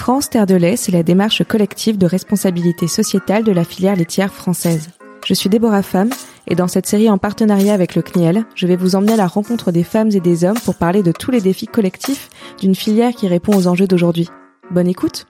France Terre de lait, c'est la démarche collective de responsabilité sociétale de la filière laitière française. Je suis Déborah Femme et dans cette série en partenariat avec le CNIEL, je vais vous emmener à la rencontre des femmes et des hommes pour parler de tous les défis collectifs d'une filière qui répond aux enjeux d'aujourd'hui. Bonne écoute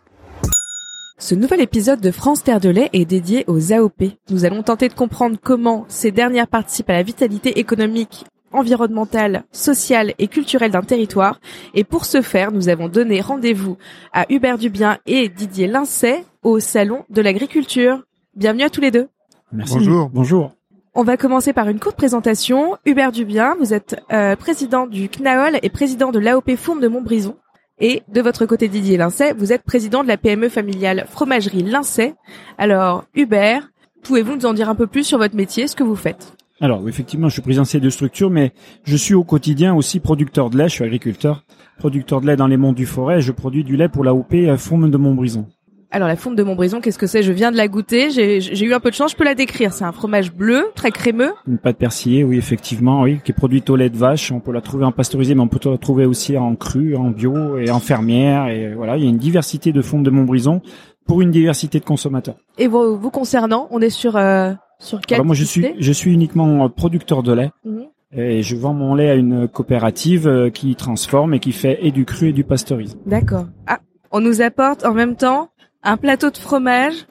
ce nouvel épisode de France Terre de lait est dédié aux AOP. Nous allons tenter de comprendre comment ces dernières participent à la vitalité économique environnementale, sociale et culturelle d'un territoire. Et pour ce faire, nous avons donné rendez-vous à Hubert Dubien et Didier Lincey au Salon de l'Agriculture. Bienvenue à tous les deux. Merci. Bonjour. Bonjour. On va commencer par une courte présentation. Hubert Dubien, vous êtes euh, président du CNAOL et président de l'AOP Fourme de Montbrison. Et de votre côté, Didier Lincey, vous êtes président de la PME familiale Fromagerie Lincey. Alors, Hubert, pouvez-vous nous en dire un peu plus sur votre métier, ce que vous faites? Alors, effectivement, je suis président de ces deux structures, mais je suis au quotidien aussi producteur de lait, je suis agriculteur, producteur de lait dans les monts du Forêt, je produis du lait pour l'AOP Fourme de Montbrison. Alors la fonte de Montbrison, qu'est-ce que c'est? Je viens de la goûter, j'ai eu un peu de chance, je peux la décrire. C'est un fromage bleu, très crémeux. Une pâte persillée, oui, effectivement, oui, qui est produite au lait de vache. On peut la trouver en pasteurisé, mais on peut la trouver aussi en cru, en bio et en fermière. Et voilà, il y a une diversité de fontes de Montbrison pour une diversité de consommateurs. Et vous, vous concernant, on est sur euh, sur quel Alors Moi, je suis je suis uniquement producteur de lait. Mhm. Et je vends mon lait à une coopérative euh, qui transforme et qui fait et du cru et du pasteurisé. D'accord. Ah, on nous apporte en même temps un plateau de fromage.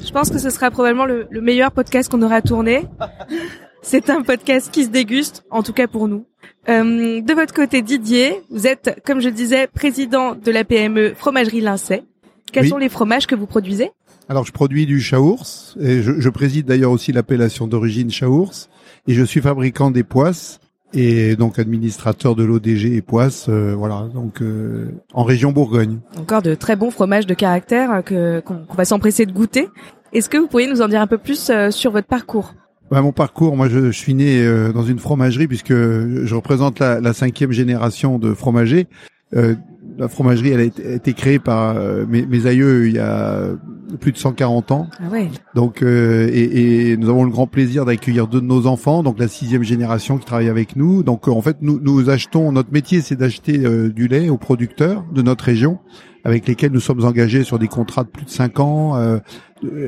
Je pense que ce sera probablement le, meilleur podcast qu'on aura tourné. C'est un podcast qui se déguste, en tout cas pour nous. Euh, de votre côté, Didier, vous êtes, comme je disais, président de la PME Fromagerie Lincey. Quels sont les fromages que vous produisez? Alors, je produis du chaours et je, je préside d'ailleurs aussi l'appellation d'origine chaours et je suis fabricant des poisses et donc administrateur de l'ODG et Poisse, euh, voilà, donc euh, en région Bourgogne. Encore de très bons fromages de caractère euh, que qu'on va s'empresser de goûter. Est-ce que vous pourriez nous en dire un peu plus sur votre parcours? Bah, mon parcours, moi je, suis né dans une fromagerie puisque je représente la, la cinquième génération de fromagers la fromagerie, elle a été, créée par euh, mes, aïeux il y a plus de 140 ans. Ah ouais. Donc, euh, et, et, nous avons le grand plaisir d'accueillir deux de nos enfants, donc la sixième génération qui travaille avec nous. Donc, en fait, nous, nous achetons, notre métier, c'est d'acheter euh, du lait aux producteurs de notre région, avec lesquels nous sommes engagés sur des contrats de plus de 5 ans,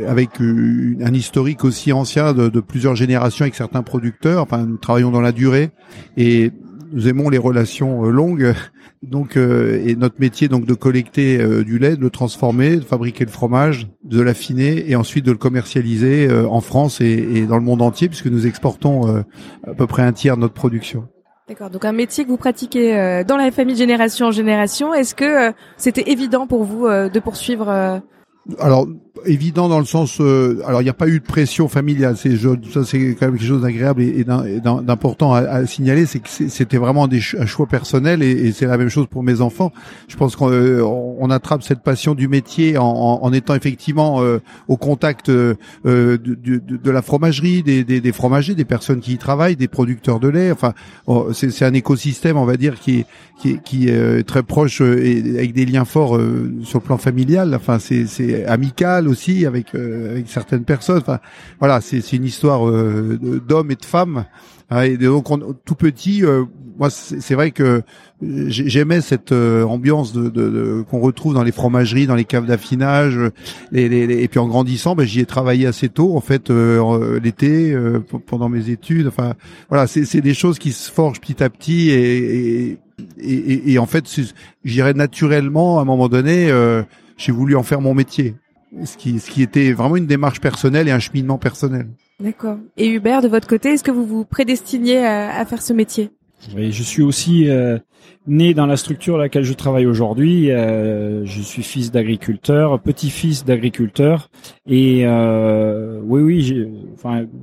avec un historique aussi ancien de, de plusieurs générations avec certains producteurs. Enfin, nous travaillons dans la durée et nous aimons les relations longues donc, euh, et notre métier donc de collecter euh, du lait, de le transformer, de fabriquer le fromage, de l'affiner et ensuite de le commercialiser euh, en France et, et, dans le monde entier, puisque nous exportons à peu près un tiers de notre production. D'accord. Donc un métier que vous pratiquez dans la famille génération en génération. Est-ce que c'était évident pour vous de poursuivre alors évident dans le sens euh, alors il n'y a pas eu de pression familiale. C'est ça c'est quand même quelque chose d'agréable et, d'important à, à, signaler. C'est que c'était vraiment un choix personnel et, c'est la même chose pour mes enfants. Je pense qu'on euh, on attrape cette passion du métier en, en, étant effectivement euh, au contact de, de, de, la fromagerie des, des, des, fromagers des personnes qui y travaillent des producteurs de lait. Enfin oh, c'est un écosystème on va dire qui qui qui est très proche et avec des liens forts sur le plan familial. Enfin c'est amical aussi avec euh, avec certaines personnes. Enfin, voilà, c'est une histoire euh, d'hommes et de femmes. Hein, et donc tout petit, euh, moi c'est vrai que j'aimais cette ambiance de, de, qu'on retrouve dans les fromageries, dans les caves d'affinage. Les, les, et puis en grandissant, ben, j'y ai travaillé assez tôt en fait l'été pendant mes études. Enfin voilà, c'est des choses qui se forgent petit à petit et, et et, et, en fait, j'irais naturellement à un moment donné, j'ai voulu en faire mon métier ce qui, ce qui était vraiment une démarche personnelle et un cheminement personnel. D'accord. Et Hubert, de votre côté, est-ce que vous vous prédestiniez à, à faire ce métier? Oui, je suis aussi euh, né dans la structure à laquelle je travaille aujourd'hui. Euh, je suis fils d'agriculteur, petit-fils d'agriculteur, et euh, oui, oui,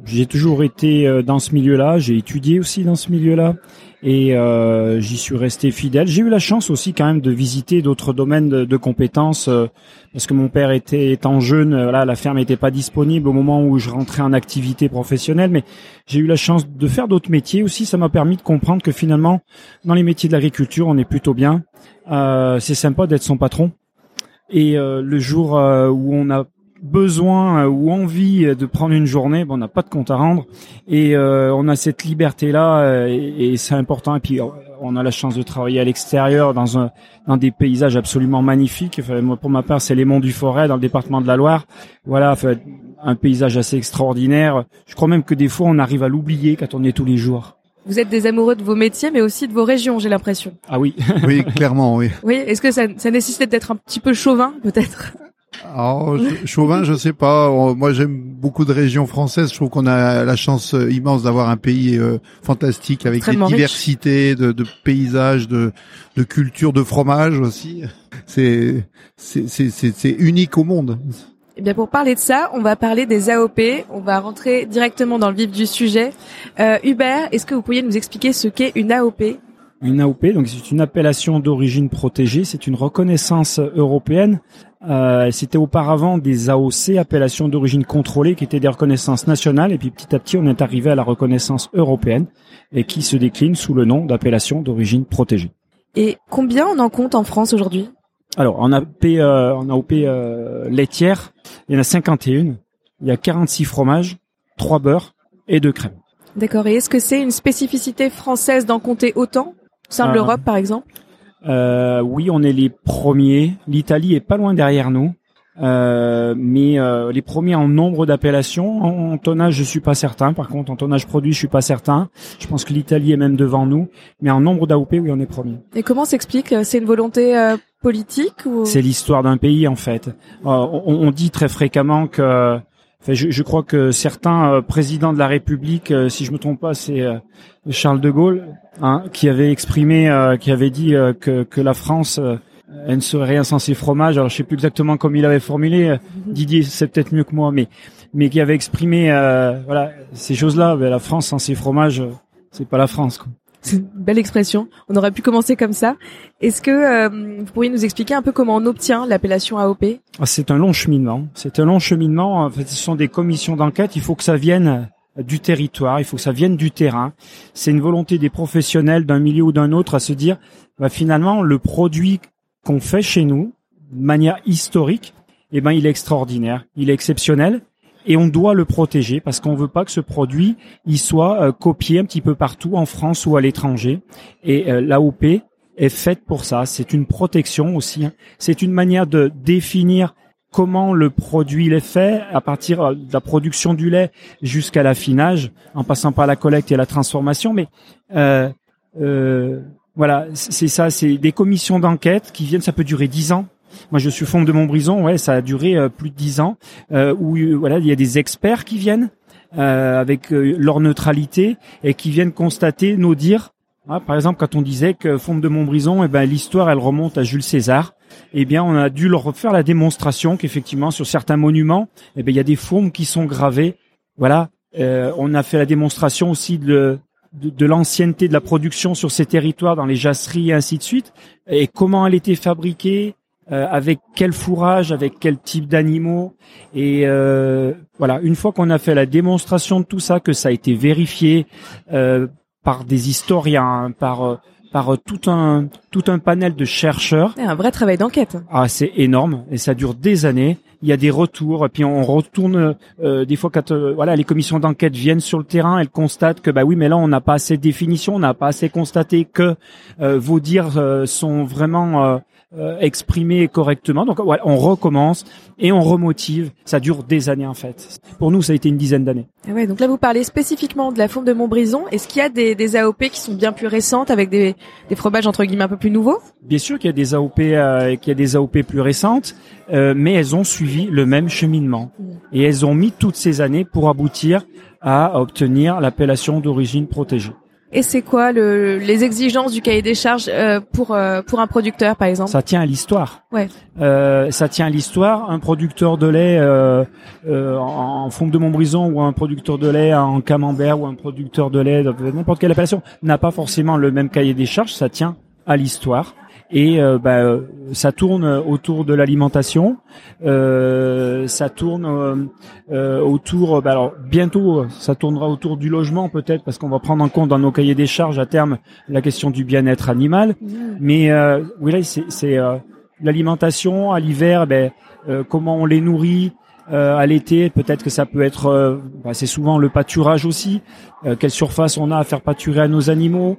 j'ai, toujours été euh, dans ce milieu-là. J'ai étudié aussi dans ce milieu-là, et euh, j'y suis resté fidèle. J'ai eu la chance aussi quand même de visiter d'autres domaines de, de compétences euh, parce que mon père était étant jeune, euh, là la ferme n'était pas disponible au moment où je rentrais en activité professionnelle, mais j'ai eu la chance de faire d'autres métiers aussi. Ça m'a permis de comprendre que finalement dans les métiers de l'agriculture on est plutôt bien. Euh, c'est sympa d'être son patron. Et le jour où on a besoin euh, ou envie de prendre une journée, bon, on n'a pas de compte à rendre et euh, on a cette liberté là et, c'est important. Et puis on a la chance de travailler à l'extérieur dans un dans des paysages absolument magnifiques. Pour ma part, c'est les monts du Forêt dans le département de la Loire. Voilà, un paysage assez extraordinaire. Je crois même que des fois on arrive à l'oublier quand on est tous les jours. Vous êtes des amoureux de vos métiers, mais aussi de vos régions, j'ai l'impression. Ah oui. oui, clairement, oui. Oui. Est-ce que ça, ça nécessite d'être un petit peu chauvin, peut-être? Alors, chauvin, je sais pas. Moi, j'aime beaucoup de régions françaises. Je trouve qu'on a la chance euh, immense d'avoir un pays euh, fantastique avec des diversités de, de, paysages, de, de cultures, de fromages aussi. C'est c'est unique au monde. Eh bien, pour parler de ça, on va parler des AOP. On va rentrer directement dans le vif du sujet. Euh, Hubert, est-ce que vous pourriez nous expliquer ce qu'est une AOP Une AOP, donc c'est une appellation d'origine protégée. C'est une reconnaissance européenne. Euh, C'était auparavant des AOC, appellations d'origine contrôlée, qui étaient des reconnaissances nationales. Et puis petit à petit, on est arrivé à la reconnaissance européenne et qui se décline sous le nom d'appellation d'origine protégée. Et combien on en compte en France aujourd'hui? Alors, en AOP, euh, en AOP euh, laitière, il y en a 51. Il y a 46 fromages, 3 beurres et 2 crèmes. D'accord. Et est-ce que c'est une spécificité française d'en compter autant? Sein de l'Europe, par exemple? euh, Oui, on est les premiers. L'Italie est pas loin derrière nous. Euh, mais euh, les premiers en nombre d'appellations, en, tonnage je suis pas certain. Par contre, en tonnage produit, je suis pas certain. Je pense que l'Italie est même devant nous, mais en nombre d'AOP, oui, on est premier. Et comment s'explique C'est une volonté euh, politique ou... C'est l'histoire d'un pays en fait. On, on, dit très fréquemment que Enfin, je, je, crois que certains présidents de la République, si je me trompe pas, c'est Charles de Gaulle, hein, qui avait exprimé, qui avait dit que, que la France elle ne serait rien sans ses fromages. Alors je sais plus exactement comme il avait formulé. Euh, Didier, c'est peut-être mieux que moi, mais mais qui avait exprimé euh, voilà ces choses-là. Ben, la France sans ses fromages, euh, c'est pas la France. C'est une belle expression. On aurait pu commencer comme ça. Est-ce que vous pourriez nous expliquer un peu comment on obtient l'appellation AOP ah, C'est un long cheminement. C'est un long cheminement. En fait, ce sont des commissions d'enquête. Il faut que ça vienne du territoire, il faut que ça vienne du terrain. C'est une volonté des professionnels d'un milieu ou d'un autre à se dire, bah, finalement, le produit qu'on fait chez nous, de manière historique, eh ben, il est extraordinaire, il est exceptionnel, et on doit le protéger parce qu'on veut pas que ce produit il soit euh, copié un petit peu partout en France ou à l'étranger. Et euh, l'AOP est faite pour ça. C'est une protection aussi. Hein. C'est une manière de définir comment le produit est fait à partir euh, de la production du lait jusqu'à l'affinage, en passant par la collecte et la transformation. Mais euh, euh, voilà, c'est ça, c'est des commissions d'enquête qui viennent, ça peut durer dix ans. Moi, je suis fond de Montbrison, ouais, ça a duré euh, plus de dix ans, euh, où euh, voilà, il y a des experts qui viennent euh, avec leur neutralité et qui viennent constater, nous dire. Ah, par exemple, quand on disait que fond de Montbrison, eh ben l'histoire, elle remonte à Jules César. Eh bien, on a dû leur faire la démonstration qu'effectivement, sur certains monuments, eh ben il y a des formes qui sont gravées. Voilà, on a fait la démonstration aussi de, de, l'ancienneté de la production sur ces territoires, dans les jasseries et ainsi de suite, et comment elle était fabriquée, euh, avec quel fourrage, avec quel type d'animaux. Et euh, voilà, une fois qu'on a fait la démonstration de tout ça, que ça a été vérifié euh, par des historiens, par par tout un tout un panel de chercheurs. Un vrai travail d'enquête. Ah, c'est énorme et ça dure des années il y a des retours, et puis on retourne euh, des fois quand euh, voilà les commissions d'enquête viennent sur le terrain, elles constatent que bah oui, mais là on n'a pas assez de définition, on n'a pas assez constaté que euh, vos dires sont vraiment exprimés correctement. Donc voilà, on recommence et on remotive. Ça dure des années en fait. Pour nous, ça a été une dizaine d'années. Ah ouais, donc là vous parlez spécifiquement de la fonte de Montbrison. Est-ce qu'il y a des, des, AOP qui sont bien plus récentes avec des, des fromages entre guillemets un peu plus nouveaux? Bien sûr qu'il y a des AOP, euh, qu'il y a des AOP plus récentes, euh, mais elles ont suivi le même cheminement et elles ont mis toutes ces années pour aboutir à obtenir l'appellation d'origine protégée. Et c'est quoi le, les exigences du cahier des charges euh, pour euh, pour un producteur par exemple? Ça tient à l'histoire. Ouais. Euh, ça tient à l'histoire. Un producteur de lait euh, euh, en fond de Montbrison ou un producteur de lait en camembert ou un producteur de lait n'importe quelle appellation n'a pas forcément le même cahier des charges. Ça tient à l'histoire et euh, bah, euh, ça tourne autour de l'alimentation, euh, ça tourne euh, autour, bah, alors bientôt ça tournera autour du logement peut-être parce qu'on va prendre en compte dans nos cahiers des charges à terme la question du bien-être animal, mmh. mais oui là c'est l'alimentation à l'hiver, ben, comment on les nourrit, à l'été, peut-être que ça peut être, bah, c'est souvent le pâturage aussi. quelle surface on a à faire pâturer à nos animaux.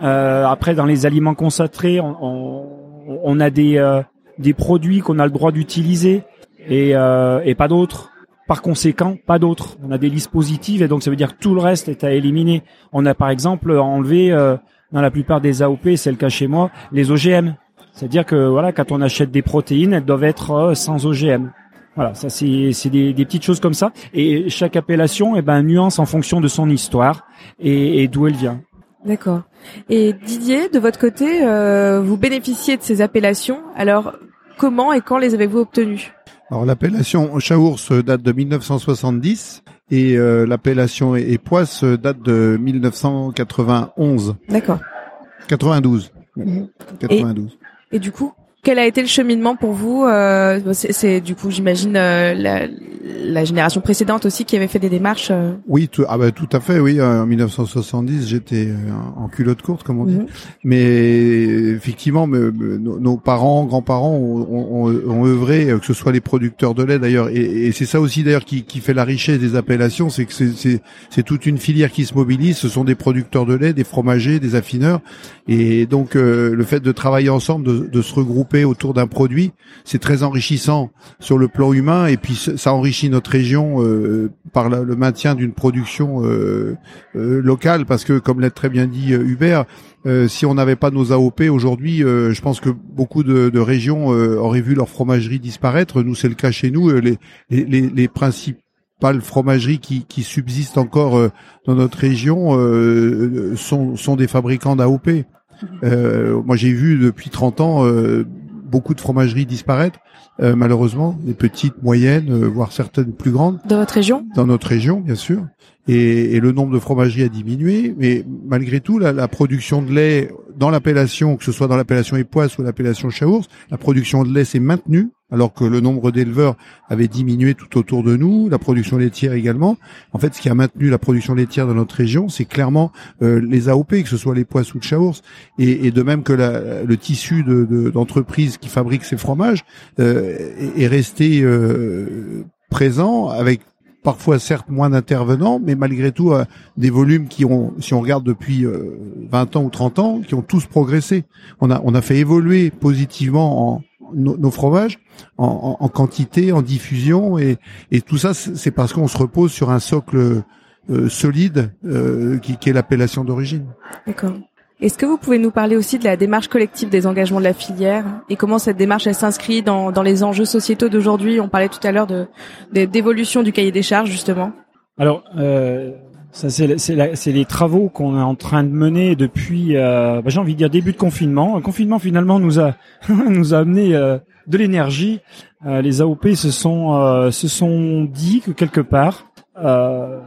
Après, dans les aliments concentrés, on, on, on a des des produits qu'on a le droit d'utiliser et, et pas d'autres. Par conséquent, pas d'autres. On a des listes positives et donc ça veut dire que tout le reste est à éliminer. On a par exemple enlevé euh, dans la plupart des AOP, c'est le cas chez moi, les OGM. C'est-à-dire que voilà, quand on achète des protéines, elles doivent être euh, sans OGM. Voilà, ça c'est des, des, petites choses comme ça. Et chaque appellation, eh ben nuance en fonction de son histoire et, et d'où elle vient. D'accord. Et Didier, de votre côté, euh, vous bénéficiez de ces appellations. Alors, comment et quand les avez-vous obtenues? Alors l'appellation Chaours date de 1970 et euh, l'appellation Époisse date de 1991. D'accord. 92. 92. Et, et du coup, quel a été le cheminement pour vous euh, C'est du coup, j'imagine, euh, la, la, génération précédente aussi qui avait fait des démarches. Euh. Oui, tout, ah bah, tout à fait. Oui, en 1970, j'étais en culotte courte, comme on dit. Mhm. Mais effectivement, nos, parents, grands-parents ont, ont, ont, œuvré, que ce soit les producteurs de lait d'ailleurs, et, et c'est ça aussi d'ailleurs qui, qui, fait la richesse des appellations, c'est que c'est toute une filière qui se mobilise. Ce sont des producteurs de lait, des fromagers, des affineurs, et donc le fait de travailler ensemble, de, de se regrouper autour d'un produit, c'est très enrichissant sur le plan humain et puis ça enrichit notre région euh, par le maintien d'une production euh, euh, locale parce que comme l'a très bien dit Hubert, si on n'avait pas nos AOP aujourd'hui, je pense que beaucoup de, régions auraient vu leur fromagerie disparaître. Nous, c'est le cas chez nous. Les, les, les, principales fromageries qui, qui subsistent encore dans notre région sont, sont des fabricants d'AOP. Euh, moi, j'ai vu depuis 30 ans beaucoup de fromageries disparaître, euh, malheureusement, des petites, moyennes, euh, voire certaines plus grandes. Dans votre région Dans notre région, bien sûr. Et, et, le nombre de fromageries a diminué, mais malgré tout, la, la production de lait dans l'appellation, que ce soit dans l'appellation Époisse ou l'appellation Chaours, la production de lait s'est maintenue alors que le nombre d'éleveurs avait diminué tout autour de nous, la production laitière également. En fait, ce qui a maintenu la production laitière dans notre région, c'est clairement euh, les AOP, que ce soit les poissons de Chaours, et, et, de même que la, le tissu d'entreprises de, qui fabriquent ces fromages euh, est, resté euh, présent avec parfois certes moins d'intervenants, mais malgré tout euh, des volumes qui ont, si on regarde depuis 20 ans ou 30 ans, qui ont tous progressé. On a, on a fait évoluer positivement en, nos, fromages en, en, quantité, en diffusion, et, et tout ça, c'est parce qu'on se repose sur un socle euh, solide euh, qui, qui, est l'appellation d'origine. D'accord. Est-ce que vous pouvez nous parler aussi de la démarche collective des engagements de la filière et comment cette démarche elle s'inscrit dans, dans les enjeux sociétaux d'aujourd'hui? On parlait tout à l'heure de d'évolution du cahier des charges justement. Alors, euh, ça, c'est les travaux qu'on est en train de mener depuis, euh, bah, j'ai envie de dire début de confinement. Le confinement finalement nous a nous a amené euh, de l'énergie. Euh, les AOP se sont euh, se sont dit que quelque part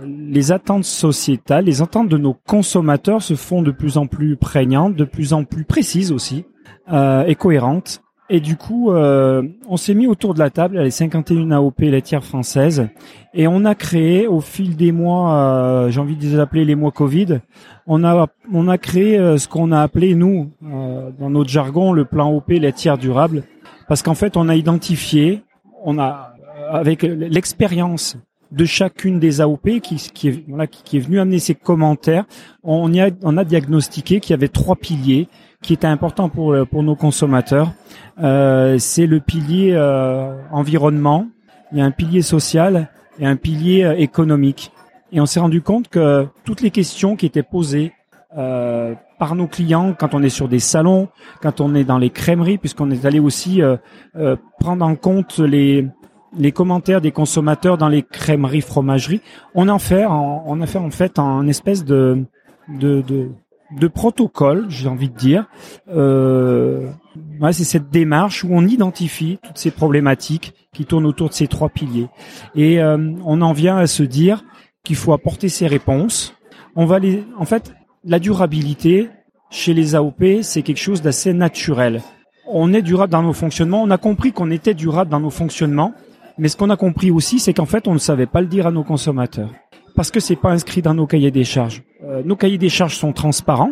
les attentes sociétales, les attentes de nos consommateurs se font de plus en plus prégnantes, de plus en plus précises aussi et cohérentes. Et du coup, euh, on s'est mis autour de la table, les 51 AOP laitières françaises, et on a créé au fil des mois, euh, j'ai envie de les appeler les mois Covid, on a on a créé euh, ce qu'on a appelé nous, dans notre jargon, le plan OP laitière durable, parce qu'en fait, on a identifié, on a avec l'expérience de chacune des AOP qui, qui est voilà qui, est venu amener ses commentaires, on y a on a diagnostiqué qu'il y avait trois piliers qui étaient importants pour pour nos consommateurs. Euh, c'est le pilier euh, environnement, il y a un pilier social et un pilier euh, économique. Et on s'est rendu compte que toutes les questions qui étaient posées euh, par nos clients quand on est sur des salons, quand on est dans les crèmeries, puisqu'on est allé aussi euh, prendre en compte les les commentaires des consommateurs dans les crèmeries fromageries, on en fait on a fait en fait un espèce de de, de de protocole, j'ai envie de dire. Euh, c'est cette démarche où on identifie toutes ces problématiques qui tournent autour de ces trois piliers. Et euh, on en vient à se dire qu'il faut apporter ces réponses. On va en fait, la durabilité chez les AOP, c'est quelque chose d'assez naturel. On est durable dans nos fonctionnements. On a compris qu'on était durable dans nos fonctionnements, mais ce qu'on a compris aussi, c'est qu'en fait, on ne savait pas le dire à nos consommateurs parce que c'est pas inscrit dans nos cahiers des charges. Euh, nos cahiers des charges sont transparents,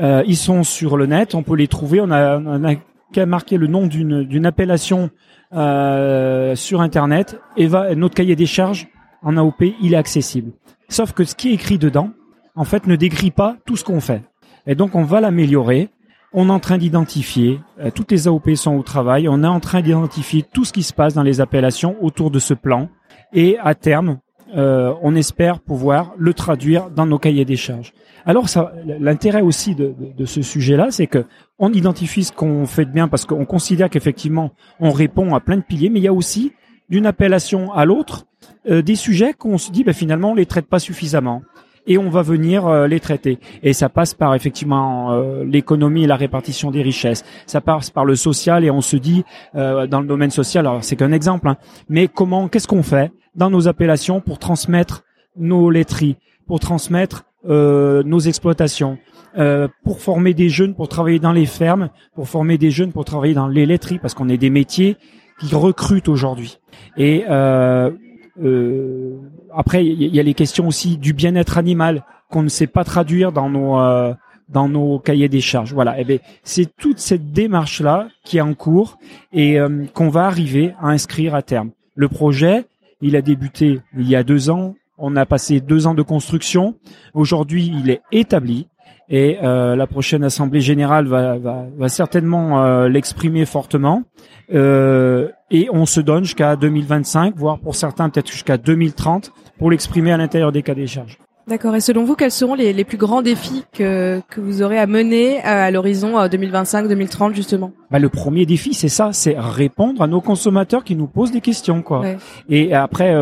euh, ils sont sur le net, on peut les trouver. On a, on a le nom d'une d'une appellation euh, sur internet et va notre cahier des charges en AOP, il est accessible. Sauf que ce qui est écrit dedans, en fait, ne décrit pas tout ce qu'on fait. Et donc, on va l'améliorer. On est en train d'identifier, euh, toutes les AOP sont au travail, on est en train d'identifier tout ce qui se passe dans les appellations autour de ce plan. Et à terme, euh, on espère pouvoir le traduire dans nos cahiers des charges. Alors, l'intérêt aussi de, de, ce sujet-là, c'est que on identifie ce qu'on fait de bien parce qu'on considère qu'effectivement, on répond à plein de piliers, mais il y a aussi d'une appellation à l'autre euh, des sujets qu'on se dit, ben, finalement, on les traite pas suffisamment et on va venir euh, les traiter. Et ça passe par effectivement euh, l'économie et la répartition des richesses. Ça passe par le social et on se dit euh, dans le domaine social, alors c'est qu'un exemple, hein, mais comment, qu'est-ce qu'on fait dans nos appellations pour transmettre nos laiteries, pour transmettre nos exploitations, pour former des jeunes pour travailler dans les fermes, pour former des jeunes pour travailler dans les laiteries, parce qu'on est des métiers qui recrutent aujourd'hui. Et euh, euh, après, il y, a les questions aussi du bien-être animal qu'on ne sait pas traduire dans nos euh, dans nos cahiers des charges. Voilà. Eh ben, c'est toute cette démarche là qui est en cours et euh, qu'on va arriver à inscrire à terme. Le projet, il a débuté il y a deux ans. On a passé deux ans de construction. Aujourd'hui, il est établi. Et euh, la prochaine assemblée générale va, va, va certainement euh, l'exprimer fortement. Euh, et on se donne jusqu'à 2025, voire pour certains peut-être jusqu'à 2030, pour l'exprimer à l'intérieur des cas des charges. D'accord. Et selon vous, quels seront les, les plus grands défis que, que vous aurez à mener à, l'horizon 2025-2030 justement? Bah, Le premier défi, c'est ça, c'est répondre à nos consommateurs qui nous posent des questions. quoi. Et après,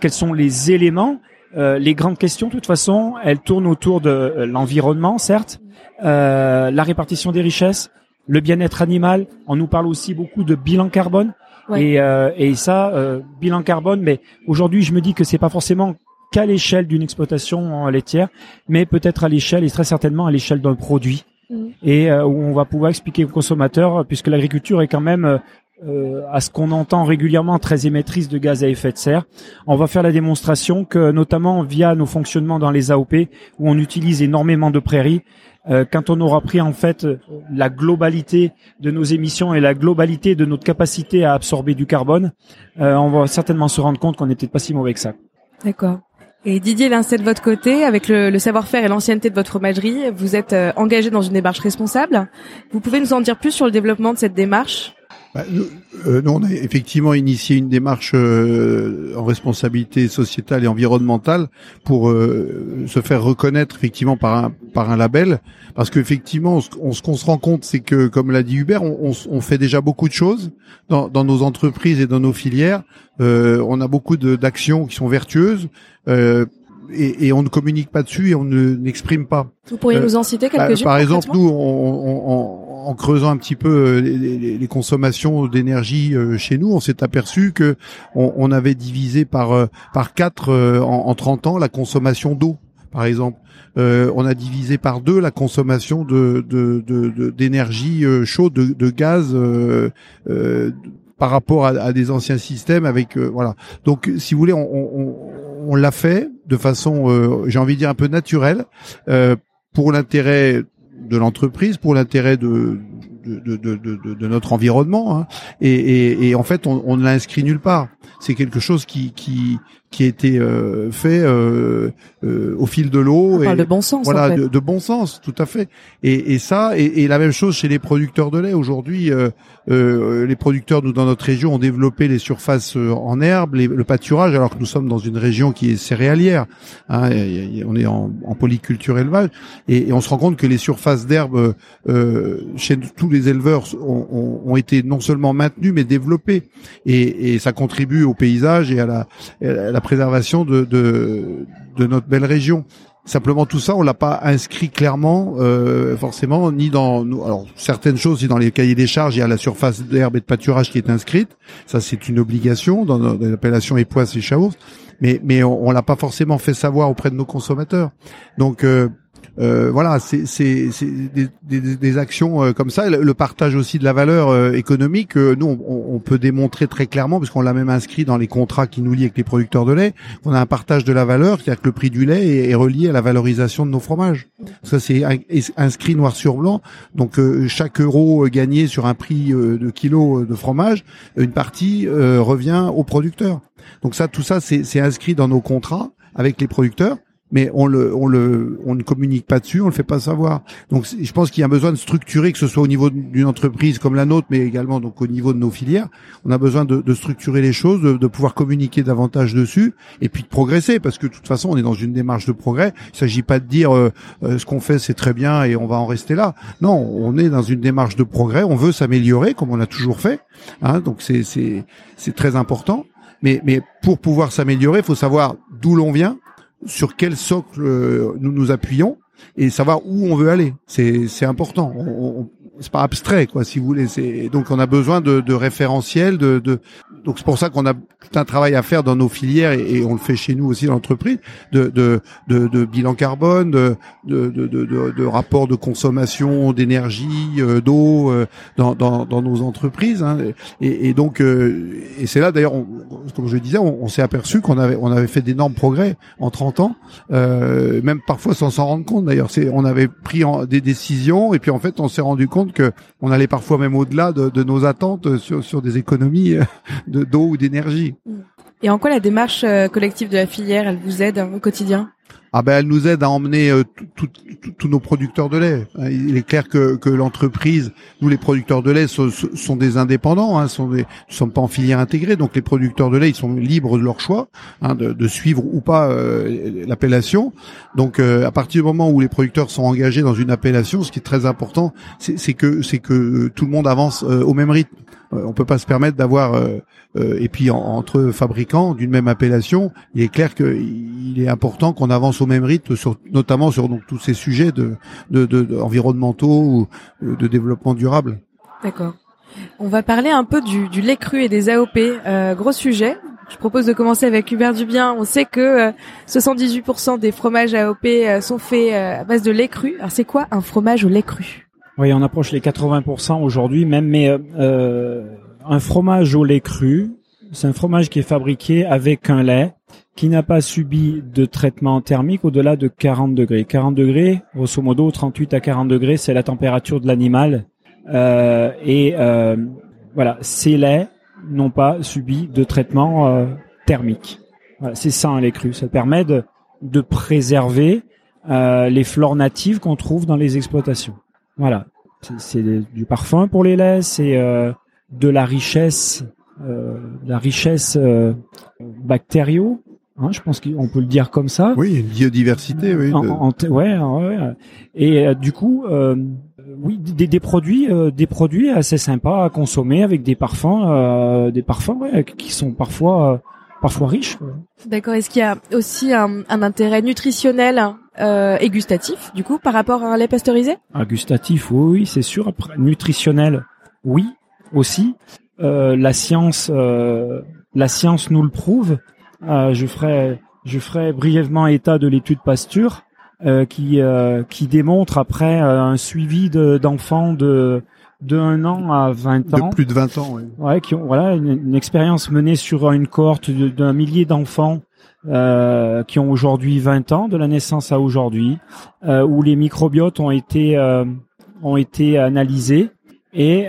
quels sont les éléments? Euh, les grandes questions, de toute façon, elles tournent autour de euh, l'environnement, certes, euh, la répartition des richesses, le bien-être animal. On nous parle aussi beaucoup de bilan carbone. Et, et ça, bilan carbone. Mais aujourd'hui, je me dis que c'est pas forcément qu'à l'échelle d'une exploitation laitière, mais peut-être à l'échelle et très certainement à l'échelle d'un produit. Mmh. Et où on va pouvoir expliquer aux consommateurs, puisque l'agriculture est quand même euh, à ce qu'on entend régulièrement très émettrice de gaz à effet de serre. On va faire la démonstration que, notamment via nos fonctionnements dans les AOP, où on utilise énormément de prairies, euh, quand on aura pris en fait la globalité de nos émissions et la globalité de notre capacité à absorber du carbone, euh, on va certainement se rendre compte qu'on n'était pas si mauvais que ça. D'accord. Et Didier Lincet de votre côté, avec le, le savoir-faire et l'ancienneté de votre fromagerie, vous êtes engagé dans une démarche responsable. Vous pouvez nous en dire plus sur le développement de cette démarche? Bah, euh, nous, on a effectivement initié une démarche euh, en responsabilité sociétale et environnementale pour euh, se faire reconnaître effectivement par un par un label, parce qu'effectivement, on, ce qu'on se rend compte, c'est que, comme l'a dit Hubert, on, on, fait déjà beaucoup de choses dans, dans nos entreprises et dans nos filières. on a beaucoup d'actions qui sont vertueuses. Et, et, on ne communique pas dessus et on ne n'exprime pas. Vous pourriez nous en citer bah, quelques-unes Par exemple, nous, on, on, en creusant un petit peu euh, les, les, consommations d'énergie euh, chez nous, on s'est aperçu que on, on, avait divisé par euh, par quatre en, en 30 ans la consommation d'eau, par exemple. Euh, on a divisé par deux la consommation de d'énergie de, de, chaude, de, de gaz euh, euh, par rapport à, à, des anciens systèmes. Avec voilà. Donc, si vous voulez, on, on, on l'a fait de façon, j'ai envie de dire un peu naturelle, pour l'intérêt de l'entreprise, pour l'intérêt de notre environnement. Hein. Et, en fait, on, on ne l'a inscrit nulle part. C'est quelque chose qui, qui a été euh, fait euh, euh, au fil de l'eau. et de bon sens. Voilà, en fait. de, bon sens, tout à fait. Et, et ça, et, la même chose chez les producteurs de lait. Aujourd'hui, les producteurs, nous dans notre région, ont développé les surfaces en herbe, le pâturage, alors que nous sommes dans une région qui est céréalière. Hein, on est en, en polyculture élevage, et, on se rend compte que les surfaces d'herbe chez tous les éleveurs ont, ont, été non seulement maintenues mais développées, et, ça contribue au paysage et à la, à la préservation de, de, de notre belle région. Simplement tout ça, on l'a pas inscrit clairement, euh, forcément, ni dans. Alors certaines choses, si dans les cahiers des charges, il y a la surface d'herbe et de pâturage qui est inscrite. Ça, c'est une obligation dans, l'appellation époisse et chaos. Mais mais on, on l'a pas forcément fait savoir auprès de nos consommateurs. Donc euh, euh, voilà, c'est des, des, des, actions comme ça. Le, partage aussi de la valeur économique, nous on, on, peut démontrer très clairement, parce qu'on l'a même inscrit dans les contrats qui nous lient avec les producteurs de lait, qu'on a un partage de la valeur, c'est-à-dire que le prix du lait est, relié à la valorisation de nos fromages. Ça c'est inscrit noir sur blanc. Donc chaque euro gagné sur un prix de kilo de fromage, une partie revient au producteur. Donc ça, tout ça, c'est inscrit dans nos contrats avec les producteurs mais on le, on le, on ne communique pas dessus, on le fait pas savoir. Donc, je pense qu'il y a besoin de structurer, que ce soit au niveau d'une entreprise comme la nôtre, mais également donc au niveau de nos filières. On a besoin de, de structurer les choses, de, de, pouvoir communiquer davantage dessus, et puis de progresser, parce que de toute façon, on est dans une démarche de progrès. Il s'agit pas de dire euh, euh, ce qu'on fait c'est très bien et on va en rester là. Non, on est dans une démarche de progrès. On veut s'améliorer comme on a toujours fait. Hein, donc c'est c'est c'est très important. Mais, mais pour pouvoir s'améliorer, il faut savoir d'où l'on vient, sur quel socle euh, nous nous appuyons et savoir où on veut aller. C'est important. C'est pas abstrait quoi, si vous voulez. Donc on a besoin de, de référentiels, de, de donc c'est pour ça qu'on a tout un travail à faire dans nos filières et, on le fait chez nous aussi dans l'entreprise de, de, de, bilan carbone, de, de, de, rapport de consommation d'énergie, euh, d'eau euh, dans, dans, dans, nos entreprises. Hein. Et, et, donc euh, et c'est là d'ailleurs, comme je disais, on, s'est aperçu qu'on avait on avait fait d'énormes progrès en 30 ans, même parfois sans s'en rendre compte. D'ailleurs, c'est on avait pris des décisions et puis en fait on s'est rendu compte que on allait parfois même au-delà de, nos attentes sur, sur des économies d'eau ou d'énergie. Et en quoi la démarche euh, collective de la filière, elle vous aide au quotidien? Ah ben elle nous aide à emmener euh, tous nos producteurs de lait. Hein, il est clair que, que l'entreprise, nous les producteurs de lait sont, sont des indépendants, hein, sont des, ne sommes pas en filière intégrée, donc les producteurs de lait ils sont libres de leur choix hein, de, de, suivre ou pas euh, l'appellation. Donc à partir du moment où les producteurs sont engagés dans une appellation, ce qui est très important, c'est que que tout le monde avance au même rythme. on peut pas se permettre d'avoir euh, et puis entre fabricants d'une même appellation, il est clair qu'il est important qu'on avance au même rythme, sur, notamment sur donc tous ces sujets de, de, de, environnementaux ou euh, de développement durable. D'accord. On va parler un peu du, du lait cru et des AOP. Euh, gros sujet. Je propose de commencer avec Hubert Dubien. On sait que 78% des fromages AOP sont faits à base de lait cru. Alors c'est quoi un fromage au lait cru? Oui, on approche les 80% aujourd'hui même, mais euh, un fromage au lait cru, c'est un fromage qui est fabriqué avec un lait qui n'a pas subi de traitement thermique au-delà de 40 degrés. 40 degrés, grosso modo, 38 à 40 degrés, c'est la température de l'animal. Euh, et euh, voilà, ces laits n'ont pas subi de traitement euh, thermique. Voilà, c'est ça un lait cru. Ça permet de, de préserver euh, les flores natives qu'on trouve dans les exploitations. Voilà, c'est du parfum pour les laits, c'est euh, de la richesse, la richesse euh, bactériaux. Hein, je pense qu'on peut le dire comme ça. Oui, une biodiversité, oui. ouais, ouais, Et euh, du coup, euh, oui, des, des produits, euh, des produits assez sympas à consommer avec des parfums, des parfums ouais, qui sont parfois, parfois riches. D'accord. Est-ce qu'il y a aussi un, un intérêt nutritionnel et gustatif, du coup, par rapport à un lait pasteurisé? Un gustatif, oui, oui c'est sûr. nutritionnel, oui, aussi. Euh, la science, euh, la science nous le prouve. Euh, je ferai, je ferai brièvement état de l'étude Pasture qui qui démontre après un suivi d'enfants de de 1 an à 20 ans. De plus de 20 ans, oui. Ouais, qui ont voilà une, expérience menée sur une cohorte d'un millier d'enfants euh, qui ont aujourd'hui 20 ans, de la naissance à aujourd'hui, euh, où les microbiotes ont été euh, ont été analysés et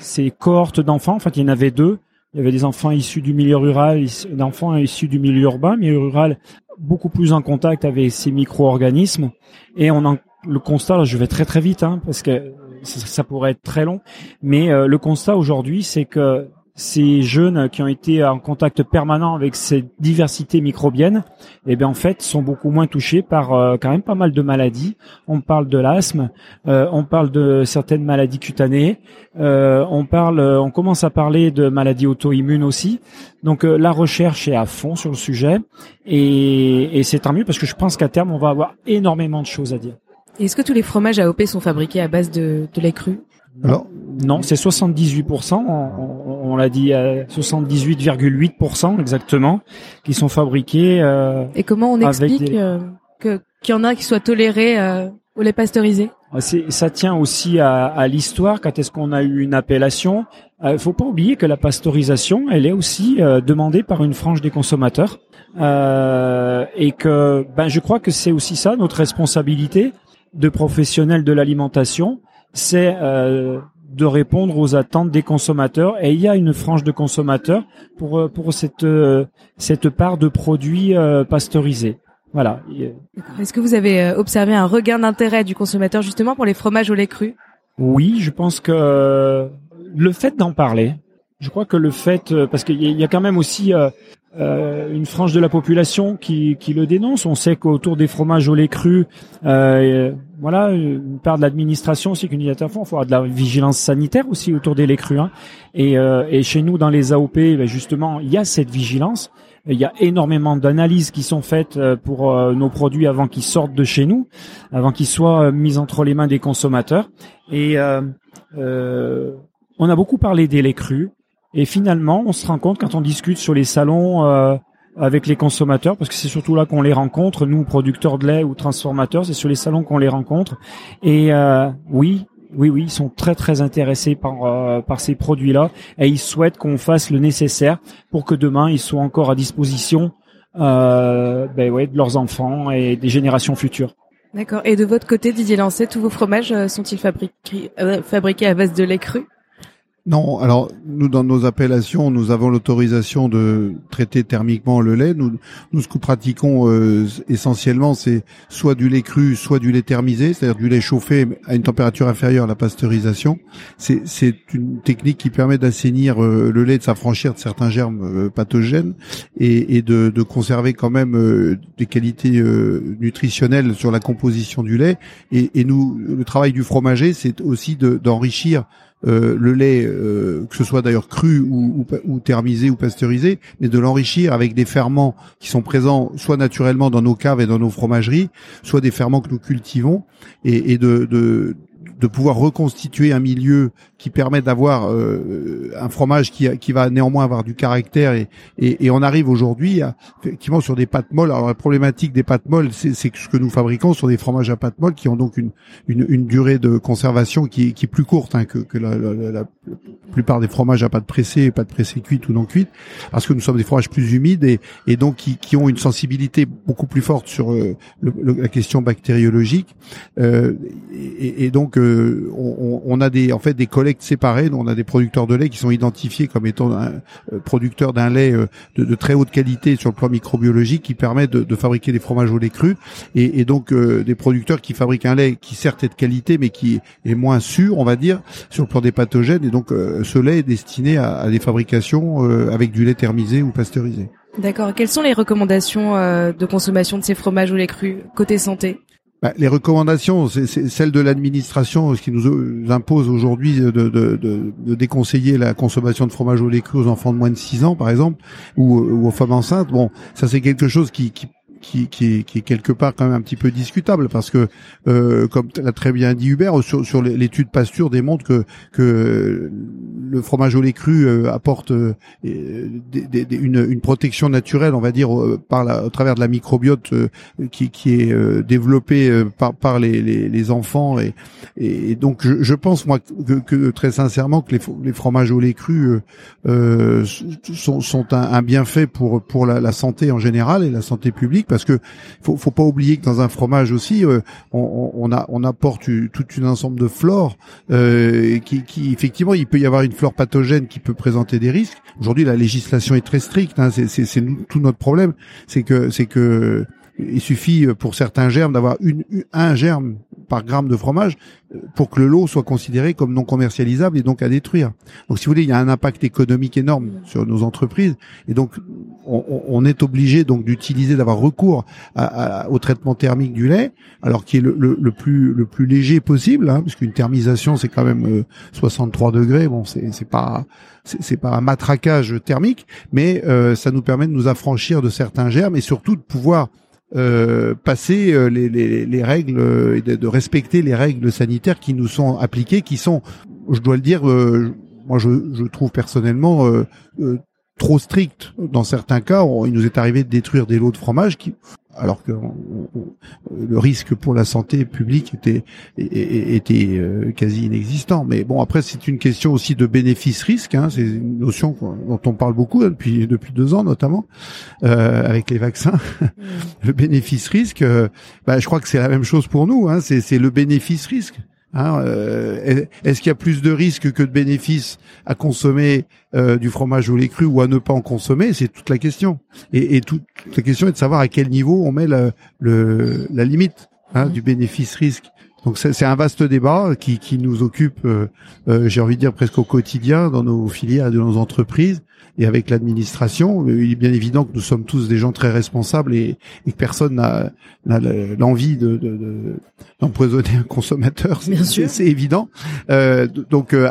ces cohortes d'enfants, en fait, il y en avait deux. Il y avait des enfants issus du milieu rural, d'enfants issus du milieu urbain, milieu rural beaucoup plus en contact avec ces micro-organismes. Et on en, le constat, je vais très très vite, hein, parce que ça, pourrait être très long, mais euh, le constat aujourd'hui, c'est que ces jeunes qui ont été en contact permanent avec cette diversité microbienne, eh bien en fait sont beaucoup moins touchés par euh, quand même pas mal de maladies. On parle de l'asthme, euh, on parle de certaines maladies cutanées, euh, on parle, on commence à parler de maladies auto-immunes aussi. Donc la recherche est à fond sur le sujet et, et c'est tant mieux parce que je pense qu'à terme on va avoir énormément de choses à dire. Est-ce que tous les fromages AOP sont fabriqués à base de, de lait cru? Alors, non, c'est 78%, on, on, l'a dit, 78,8% exactement, qui sont fabriqués. Euh, Et comment on explique euh, que qu'il y en a qui soient tolérés euh, au lait pasteurisé Ça tient aussi à, à l'histoire. Quand est-ce qu'on a eu une appellation Il euh, faut pas oublier que la pasteurisation, elle est aussi euh, demandée par une frange des consommateurs. Euh, et que ben, je crois que c'est aussi ça notre responsabilité de professionnels de l'alimentation, c'est euh, de répondre aux attentes des consommateurs. Et il y a une frange de consommateurs pour euh, pour cette euh, cette part de produits euh, pasteurisés. Voilà. Est-ce que vous avez observé un regain d'intérêt du consommateur justement pour les fromages au lait cru? Oui, je pense que le fait d'en parler, je crois que le fait, parce qu'il y a quand même aussi euh, une frange de la population qui, le dénonce. On sait qu'autour des fromages au lait cru, euh, voilà, une part de l'administration aussi qu'une il faut avoir de la vigilance sanitaire aussi autour des laits crus. Hein. Et, euh, chez nous, dans les AOP, ben justement, il y a cette vigilance. Il y a énormément d'analyses qui sont faites euh, pour euh, nos produits avant qu'ils sortent de chez nous, avant qu'ils soient mis entre les mains des consommateurs. Et on a beaucoup parlé des laits crus. Et finalement, on se rend compte quand on discute sur les salons euh, avec les consommateurs, parce que c'est surtout là qu'on les rencontre, nous producteurs de lait ou transformateurs, c'est sur les salons qu'on les rencontre. Et euh, oui, oui, oui, ils sont très très intéressés par euh, par ces produits-là et ils souhaitent qu'on fasse le nécessaire pour que demain ils soient encore à disposition euh, ben ouais, de leurs enfants et des générations futures. D'accord. Et de votre côté, Didier Lancet, tous vos fromages sont-ils fabriqués, fabriqués à base de lait cru? Non, alors nous dans nos appellations, nous avons l'autorisation de traiter thermiquement le lait. Nous, nous ce que pratiquons euh, essentiellement, c'est soit du lait cru, soit du lait thermisé, c'est-à-dire du lait chauffé à une température inférieure à la pasteurisation. C'est, une technique qui permet d'assainir euh, le lait, de s'affranchir de certains germes euh, pathogènes et, et de, de, conserver quand même des qualités nutritionnelles sur la composition du lait. Et, et nous, le travail du fromager, c'est aussi de, d'enrichir euh, le lait, euh, que ce soit d'ailleurs cru ou, thermisé ou pasteurisé, mais de l'enrichir avec des ferments qui sont présents soit naturellement dans nos caves et dans nos fromageries, soit des ferments que nous cultivons, et, de, de pouvoir reconstituer un milieu qui permet d'avoir euh, un fromage qui, qui va néanmoins avoir du caractère et, et, et on arrive aujourd'hui effectivement sur des pâtes molles. Alors la problématique des pâtes molles, c'est que ce que nous fabriquons sont des fromages à pâtes molles qui ont donc une, une, une durée de conservation qui, qui est plus courte hein, que, que la, la, la, plupart des fromages à pâte pressée, pâte pressée cuite ou non cuite, parce que nous sommes des fromages plus humides et, et donc qui, qui ont une sensibilité beaucoup plus forte sur euh, la question bactériologique. Euh, et, et, donc euh, on, a des en fait des collectes séparées. on a des producteurs de lait qui sont identifiés comme étant un, euh, producteurs d'un lait euh, de, très haute qualité sur le plan microbiologique qui permet de, fabriquer des fromages au lait cru et, donc des producteurs qui fabriquent un lait qui certes est de qualité mais qui est moins sûr, on va dire, sur le plan des pathogènes. Et donc ce lait est destiné à, à des fabrications avec du lait thermisé ou pasteurisé. D'accord. Quelles sont les recommandations de consommation de ces fromages au lait cru côté santé? Bah, les recommandations, c'est celle de l'administration, qui nous euh, impose aujourd'hui de, déconseiller la consommation de fromage au lait cru aux enfants de moins de 6 ans, par exemple, ou, ou aux femmes enceintes. Bon, ça c'est quelque chose qui qui, qui, est, qui, est, quelque part quand même un petit peu discutable parce que, euh, comme l'a très bien dit Hubert, sur, sur l'étude Pasture démontre que, que le fromage au lait cru euh, apporte euh, des, des, une, une, protection naturelle, on va dire, euh, par la, au travers de la microbiote qui, qui est développée par, par les, les, les enfants. Et, et donc je, je pense moi que, que, très sincèrement que les, les fromages au lait cru sont, sont un, un, bienfait pour pour la, la santé en général et la santé publique parce que faut, faut pas oublier que dans un fromage aussi, euh, on, on, a, on apporte une ensemble de flore euh, qui, qui, effectivement, il peut y avoir une flore pathogène qui peut présenter des risques. Aujourd'hui, la législation est très stricte. Hein, c'est tout notre problème, c'est que c'est que il suffit pour certains germes d'avoir une, un germe par gramme de fromage euh, pour que le lot soit considéré comme non commercialisable et donc à détruire. Donc si vous voulez, il y a un impact économique énorme sur nos entreprises et donc on, on est obligé donc d'utiliser, d'avoir recours à, au traitement thermique du lait, alors qui est le, le, le, plus le plus léger possible, hein, parce qu'une thermisation c'est quand même 63 euh, degrés. Bon, c'est c'est pas c'est pas un matraquage thermique, mais euh, ça nous permet de nous affranchir de certains germes et surtout de pouvoir euh, passer euh, les, les, les, règles euh, et de, respecter les règles sanitaires qui nous sont appliquées, qui sont, je dois le dire, moi je, je, trouve personnellement trop strictes dans certains cas. il nous est arrivé de détruire des lots de fromage qui, alors que le risque pour la santé publique était était euh, quasi inexistant. Mais bon, après c'est une question aussi de bénéfice-risque. Hein, c'est une notion dont on parle beaucoup hein, depuis depuis deux ans notamment euh, avec les vaccins. Mm. le bénéfice-risque, euh, bah, je crois que c'est la même chose pour nous. Hein, c'est le bénéfice-risque. Hein, euh, Est-ce qu'il y a plus de risques que de bénéfices à consommer euh, du fromage au lait cru ou à ne pas en consommer? C'est toute la question. Et, toute la question est de savoir à quel niveau on met la, limite hein, du bénéfice-risque. Donc c'est un vaste débat qui, qui nous occupe, euh, euh, j'ai envie de dire presque au quotidien dans nos filières dans nos entreprises et avec l'administration. Il est bien évident que nous sommes tous des gens très responsables et, et que personne n'a l'envie de, d'empoisonner un consommateur. C'est évident. Euh, donc euh,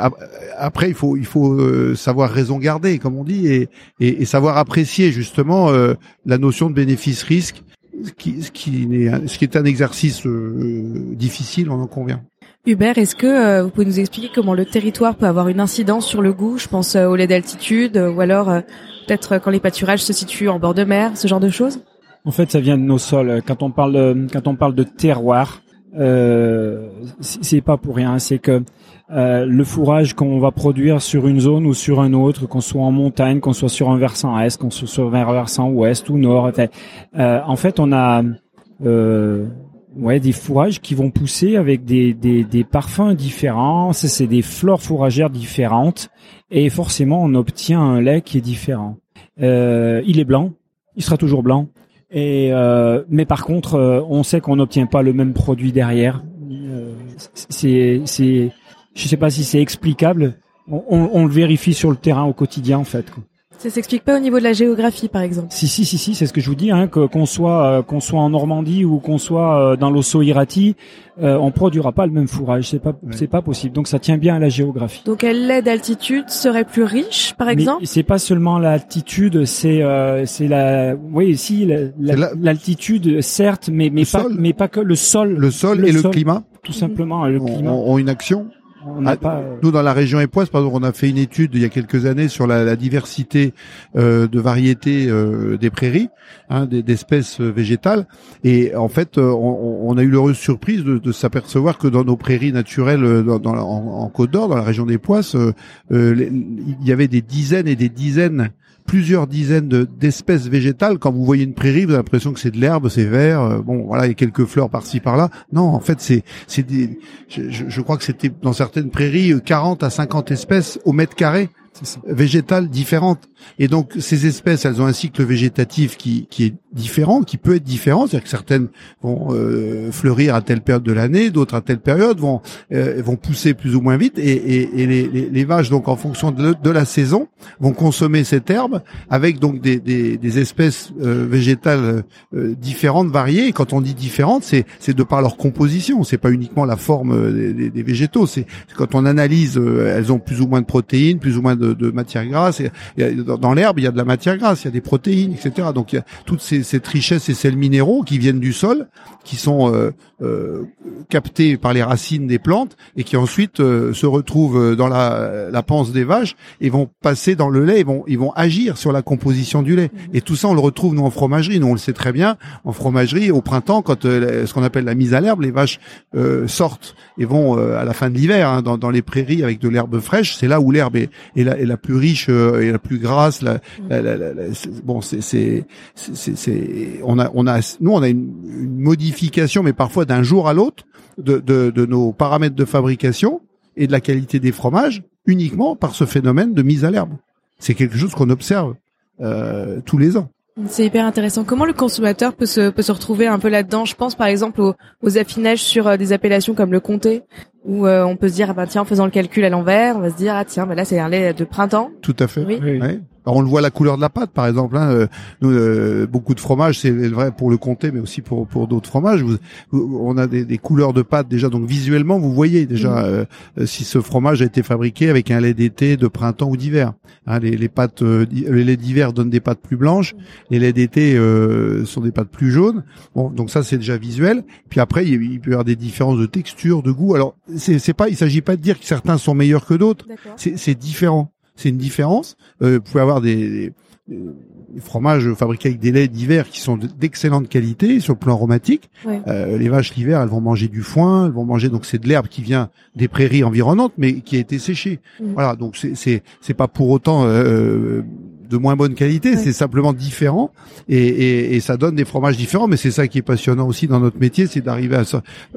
après, il faut il faut euh, savoir raison garder, comme on dit, et, et, et savoir apprécier justement euh, la notion de bénéfice-risque, ce qui, ce qui, est, ce qui est un exercice difficile, on en convient. Hubert, est-ce que euh, vous pouvez nous expliquer comment le territoire peut avoir une incidence sur le goût Je pense euh, au lait d'altitude euh, ou alors peut-être quand les pâturages se situent en bord de mer, ce genre de choses? En fait, ça vient de nos sols. Quand on parle quand on parle de terroir, euh, c'est pas pour rien. C'est que le fourrage qu'on va produire sur une zone ou sur un autre, qu'on soit en montagne, qu'on soit sur un versant est, qu'on soit sur un versant ouest ou nord, en fait, on a Ouais, des fourrages qui vont pousser avec des, des, des parfums différents. C'est des fleurs fourragères différentes. Et forcément, on obtient un lait qui est différent. Euh, il est blanc. Il sera toujours blanc. Et euh, mais par contre, euh, on sait qu'on n'obtient pas le même produit derrière. Euh, c'est, c'est, je sais pas si c'est explicable. On, on, on, le vérifie sur le terrain au quotidien en fait. Quoi. Ça s'explique pas au niveau de la géographie, par exemple. Si, si, si, si, c'est ce que je vous dis, hein, que qu'on soit euh, qu'on soit en Normandie ou qu'on soit euh, dans l'Osso Irati, euh, on produira pas le même fourrage. C'est pas, c'est pas possible. Donc ça tient bien à la géographie. Donc lait d'altitude serait plus riche, par exemple C'est pas seulement l'altitude, c'est euh, c'est la, oui, si l'altitude, certes, mais mais pas mais pas que le sol. Le sol et le climat. Tout simplement, le climat. Ont une action. Ah, euh, nous, dans la région époise, par exemple, on a fait une étude il y a quelques années sur la, la diversité euh, de variétés euh, des prairies, hein, d'espèces végétales. Et en fait, on, on, a eu l'heureuse surprise de, de s'apercevoir que dans nos prairies naturelles, dans, dans en, en, Côte d'Or, dans la région des Poisses, il y avait des dizaines et des dizaines plusieurs dizaines d'espèces végétales. Quand vous voyez une prairie, vous avez l'impression que c'est de l'herbe, c'est vert. Euh, bon, voilà, il quelques fleurs par-ci par-là. Non, en fait, c'est c'est des. Je, je, crois que c'était dans certaines prairies 40 à 50 espèces au mètre carré végétales différentes. Et donc ces espèces, elles ont un cycle végétatif qui, qui est différent, qui peut être différent. C'est-à-dire que certaines vont euh, fleurir à telle période de l'année, d'autres à telle période vont euh, vont pousser plus ou moins vite. Et, et, et les, les, vaches, donc en fonction de, de, la saison, vont consommer cette herbe avec donc des, des, des espèces euh, végétales différentes, variées. Et quand on dit différentes, c'est c'est de par leur composition. C'est pas uniquement la forme des, des végétaux. C'est quand on analyse, elles ont plus ou moins de protéines, plus ou moins de, de matière grasse. Et, dans l'herbe, il y a de la matière grasse, il y a des protéines, etc. Donc il y a toute ces, cette richesse et ces minéraux qui viennent du sol, qui sont euh, euh, captés par les racines des plantes et qui ensuite euh, se retrouvent dans la, la panse des vaches et vont passer dans le lait, ils vont ils vont agir sur la composition du lait. Et tout ça, on le retrouve nous en fromagerie. Nous, on le sait très bien en fromagerie au printemps, quand ce qu'on appelle la mise à l'herbe, les vaches sortent et vont à la fin de l'hiver hein, dans, dans les prairies avec de l'herbe fraîche. C'est là où l'herbe est, la, est la plus riche et la plus grasse. La, la, la, bon, c'est c'est c'est on a on a nous on a une, une modification, mais parfois d'un jour à l'autre de, de, de nos paramètres de fabrication et de la qualité des fromages uniquement par ce phénomène de mise à l'herbe. C'est quelque chose qu'on observe euh, tous les ans. C'est hyper intéressant. Comment le consommateur peut se, peut se retrouver un peu là-dedans? Je pense par exemple aux, aux affinages sur euh, des appellations comme le comté, où euh, on peut se dire, ah ben, tiens, en faisant le calcul à l'envers, on va se dire, ah tiens, ben là c'est un lait de printemps. Tout à fait. Oui. oui on le voit la couleur de la pâte, par exemple. Hein, euh, nous, euh, beaucoup de fromages, c'est vrai pour le comté, mais aussi pour pour d'autres fromages. on a des, des, couleurs de pâte déjà, donc visuellement, vous voyez déjà mm. euh, si ce fromage a été fabriqué avec un lait d'été, de printemps ou d'hiver. Hein, les, les pâtes, les laits d'hiver donnent des pâtes plus blanches, les laits d'été sont des pâtes plus jaunes. Bon, donc ça c'est déjà visuel. Puis après, il, peut y avoir des différences de texture, de goût. Alors c'est pas, il s'agit pas de dire que certains sont meilleurs que d'autres. C'est différent c'est une différence. Euh, vous pouvez avoir des, des, fromages fabriqués avec des laits d'hiver qui sont d'excellente qualité sur le plan aromatique. Euh, les vaches l'hiver, elles vont manger du foin, elles vont manger donc c'est de l'herbe qui vient des prairies environnantes, mais qui a été séchée. Mmh. Voilà, donc c'est c'est c'est pas pour autant euh, de moins bonne qualité, c'est simplement différent et, et, et, ça donne des fromages différents. Mais c'est ça qui est passionnant aussi dans notre métier, c'est d'arriver à,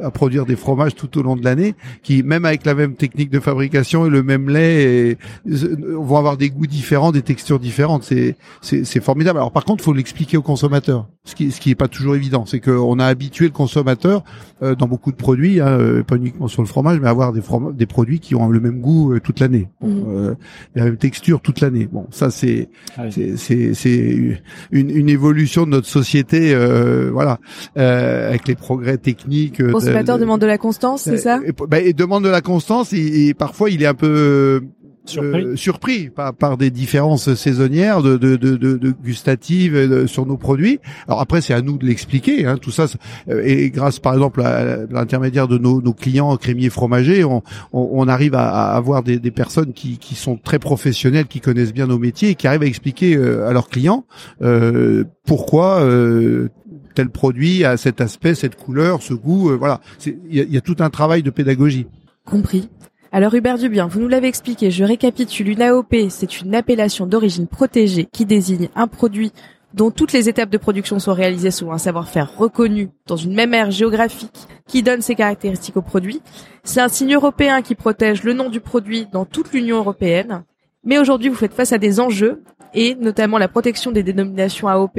à, produire des fromages tout au long de l'année qui, même avec la même technique de fabrication et le même lait, et, vont avoir des goûts différents, des textures différentes. C'est c'est formidable. Alors par contre, faut l'expliquer au consommateur, ce qui ce qui est pas toujours évident. C'est qu'on a habitué le consommateur euh, dans beaucoup de produits, hein, euh, pas uniquement sur le fromage, mais à avoir des des produits qui ont le même goût euh, toute l'année, mmh. la même texture toute l'année. Bon, ça c'est ah c'est une, une, évolution de notre société, euh, voilà, euh, avec les progrès techniques. Le consommateur demande de la constance, c'est ça? et, bah, Il demande de la constance et, parfois il est un peu surpris, surpris par, par, des différences saisonnières de, de, de, de gustatives sur nos produits. Alors après, c'est à nous de l'expliquer. Hein, tout ça, euh, et grâce par exemple à l'intermédiaire de nos, nos, clients crémiers fromagers, on, on, arrive à, avoir des, des, personnes qui, qui sont très professionnelles, qui connaissent bien nos métiers et qui arrivent à expliquer euh, à leurs clients euh, pourquoi euh, tel produit a cet aspect, cette couleur, ce goût. voilà, il y y a tout un travail de pédagogie. Compris. Alors Hubert Dubien, vous nous l'avez expliqué, je récapitule, une AOP, c'est une appellation d'origine protégée qui désigne un produit dont toutes les étapes de production sont réalisées selon un savoir-faire reconnu dans une même aire géographique qui donne ses caractéristiques au produit. C'est un signe européen qui protège le nom du produit dans toute l'Union européenne. Mais aujourd'hui, vous faites face à des enjeux et notamment la protection des dénominations AOP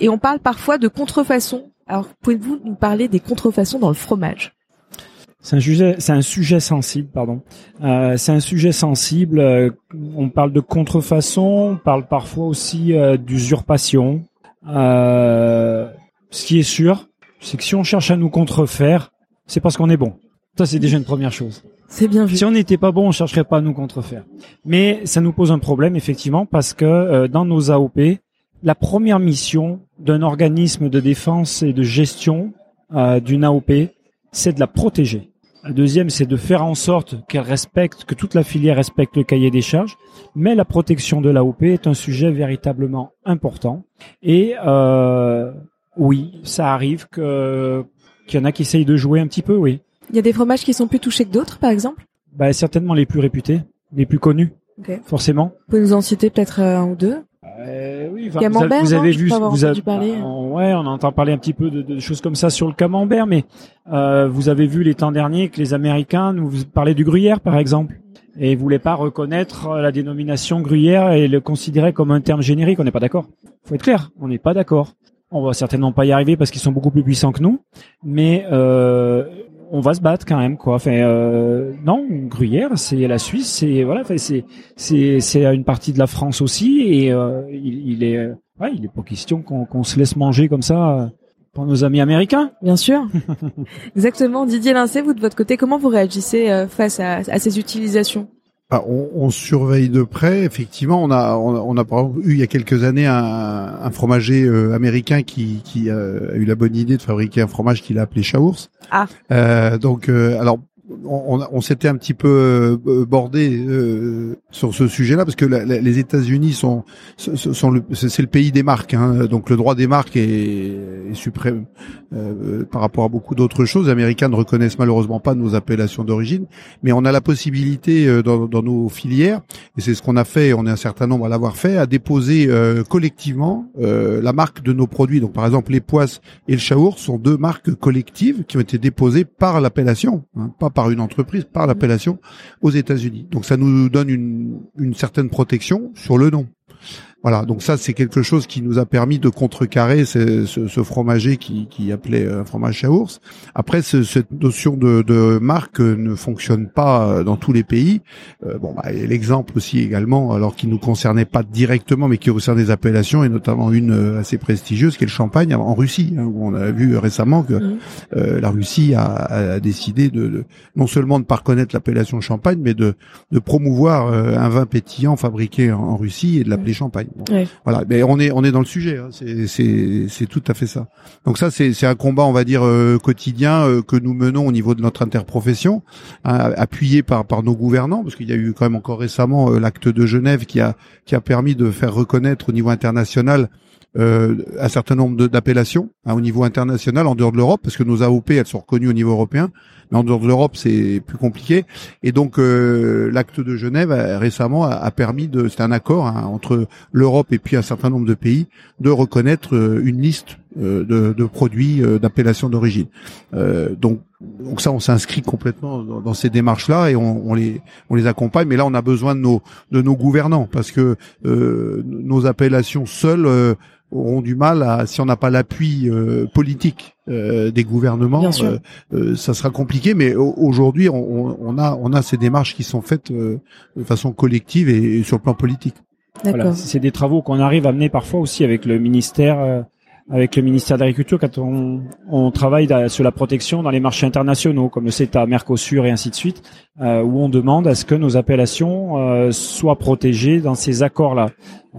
et on parle parfois de contrefaçon. Alors, pouvez-vous nous parler des contrefaçons dans le fromage? C'est un sujet, c'est un sujet sensible, pardon. Euh, c'est un sujet sensible. Euh, on parle de contrefaçon, on parle parfois aussi euh, d'usurpation. ce qui est sûr, c'est que si on cherche à nous contrefaire, c'est parce qu'on est bon. Ça, c'est déjà une première chose. C'est bien vu. Si on n'était pas bon, on chercherait pas à nous contrefaire. Mais ça nous pose un problème, effectivement, parce que dans nos AOP, la première mission d'un organisme de défense et de gestion d'une AOP, c'est de la protéger. La deuxième, c'est de faire en sorte qu'elle respecte, que toute la filière respecte le cahier des charges. Mais la protection de l'AOP est un sujet véritablement important. Et euh, oui, ça arrive que qu'il y en a qui essayent de jouer un petit peu, oui. Il y a des fromages qui sont plus touchés que d'autres, par exemple? Bah, Certainement les plus réputés, les plus connus, forcément. Vous pouvez nous en citer peut-être un ou deux? Euh, oui, vous, avez, vous avez vu, vous avez, parler. ouais, on entend parler un petit peu de, de, choses comme ça sur le camembert, mais euh, vous avez vu les temps derniers que les Américains nous parlaient du gruyère, par exemple, et ils voulaient pas reconnaître la dénomination gruyère et le considérer comme un terme générique. On n'est pas d'accord. Faut être clair, on n'est pas d'accord. On va certainement pas y arriver parce qu'ils sont beaucoup plus puissants que nous, mais euh, on va se battre quand même quoi. Enfin euh, non, Gruyère, c'est la Suisse, c'est voilà, enfin, c'est c'est c'est une partie de la France aussi et euh, il, il, est ouais, il est pas question qu'on qu'on se laisse manger comme ça euh, pour nos amis américains. Bien sûr. Exactement. Didier Lincé, vous de votre côté, comment vous réagissez euh, face à, à ces utilisations? On, on, surveille de près. Effectivement, on a, on, a, par eu il y a quelques années un, un fromager euh, américain qui, qui a eu la bonne idée de fabriquer un fromage qu'il a appelé Chaours. Ah. Euh, donc, euh, alors on, on s'était un petit peu euh, bordé euh, sur ce sujet-là parce que les États-Unis sont, sont c'est le pays des marques, hein, donc le droit des marques est, suprême euh, par rapport à beaucoup d'autres choses. Les Américains ne reconnaissent malheureusement pas nos appellations d'origine, mais on a la possibilité dans, dans nos filières, et c'est ce qu'on a fait, on est un certain nombre à l'avoir fait, à déposer collectivement la marque de nos produits. Donc par exemple les poisses et le chaour sont deux marques collectives qui ont été déposées par l'appellation, hein, pas par une entreprise, par l'appellation aux États-Unis. Donc ça nous donne une, une certaine protection sur le nom. Voilà, donc ça c'est quelque chose qui nous a permis de contrecarrer ce, ce, ce fromager qui, qui appelait un fromage chaours. Après, ce, cette notion de, de, marque ne fonctionne pas dans tous les pays. Euh, bon, bah, l'exemple aussi également, alors qui nous concernait pas directement, mais qui concerne des appellations et notamment une euh, assez prestigieuse, qui est le Champagne en Russie, hein, où on a vu récemment que mmh. euh, la Russie a, a décidé de, de, non seulement de pas reconnaître l'appellation Champagne, mais de, de promouvoir euh, un vin pétillant fabriqué en, Russie et de l'appeler mmh. Champagne. Voilà, mais on est on est dans le sujet. Hein. C'est tout à fait ça. Donc ça c'est c'est un combat on va dire euh, quotidien euh, que nous menons au niveau de notre interprofession, hein, appuyé par par nos gouvernants parce qu'il y a eu quand même encore récemment euh, l'acte de Genève qui a qui a permis de faire reconnaître au niveau international euh, un certain nombre d'appellations hein, au niveau international en dehors de l'Europe, parce que nos AOP elles sont reconnues au niveau européen, mais en dehors de l'Europe c'est plus compliqué. Et donc euh, l'acte de Genève récemment a, permis de, c'est un accord hein, entre l'Europe et puis un certain nombre de pays de reconnaître euh, une liste euh, de, produits d'appellation d'origine. donc donc ça, on s'inscrit complètement dans, ces démarches-là et on, les on les accompagne. Mais là, on a besoin de nos de nos gouvernants parce que euh, nos appellations seules auront du mal à, si on n'a pas l'appui euh, politique euh, des gouvernements, euh, ça sera compliqué. Mais aujourd'hui, on, on, a on a ces démarches qui sont faites de façon collective et, sur le plan politique. Voilà, c'est des travaux qu'on arrive à mener parfois aussi avec le ministère avec le ministère de l'Agriculture quand on, on, travaille sur la protection dans les marchés internationaux comme le CETA, Mercosur et ainsi de suite, euh, où on demande à ce que nos appellations euh, soient protégées dans ces accords-là.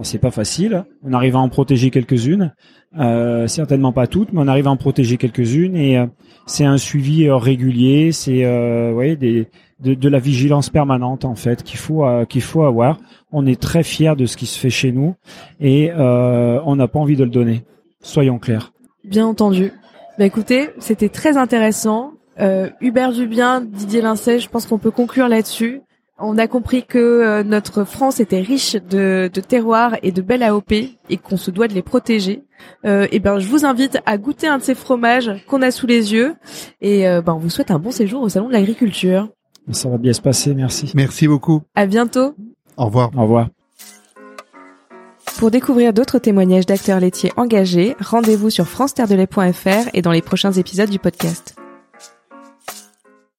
C'est pas facile, on arrive à en protéger quelques-unes, euh, certainement pas toutes, mais on arrive à en protéger quelques-unes et euh, c'est un suivi euh, régulier, c'est euh, des, de, de, la vigilance permanente en fait qu'il faut qu'il faut avoir. On est très fier de ce qui se fait chez nous et on n'a pas envie de le donner. Soyons clairs. Bien entendu. Bah écoutez, c'était très intéressant. Euh, Hubert Dubien, Didier Lincey, je pense qu'on peut conclure là-dessus. On a compris que euh, notre France était riche de, de terroirs et de belles AOP et qu'on se doit de les protéger. Euh, et ben, je vous invite à goûter un de ces fromages qu'on a sous les yeux. Et euh, ben, on vous souhaite un bon séjour au salon de l'agriculture. Ça va bien se passer, merci. Merci beaucoup. À bientôt. Au revoir. Au revoir. Pour découvrir d'autres témoignages d'acteurs laitiers engagés, rendez-vous sur france et dans les prochains épisodes du podcast.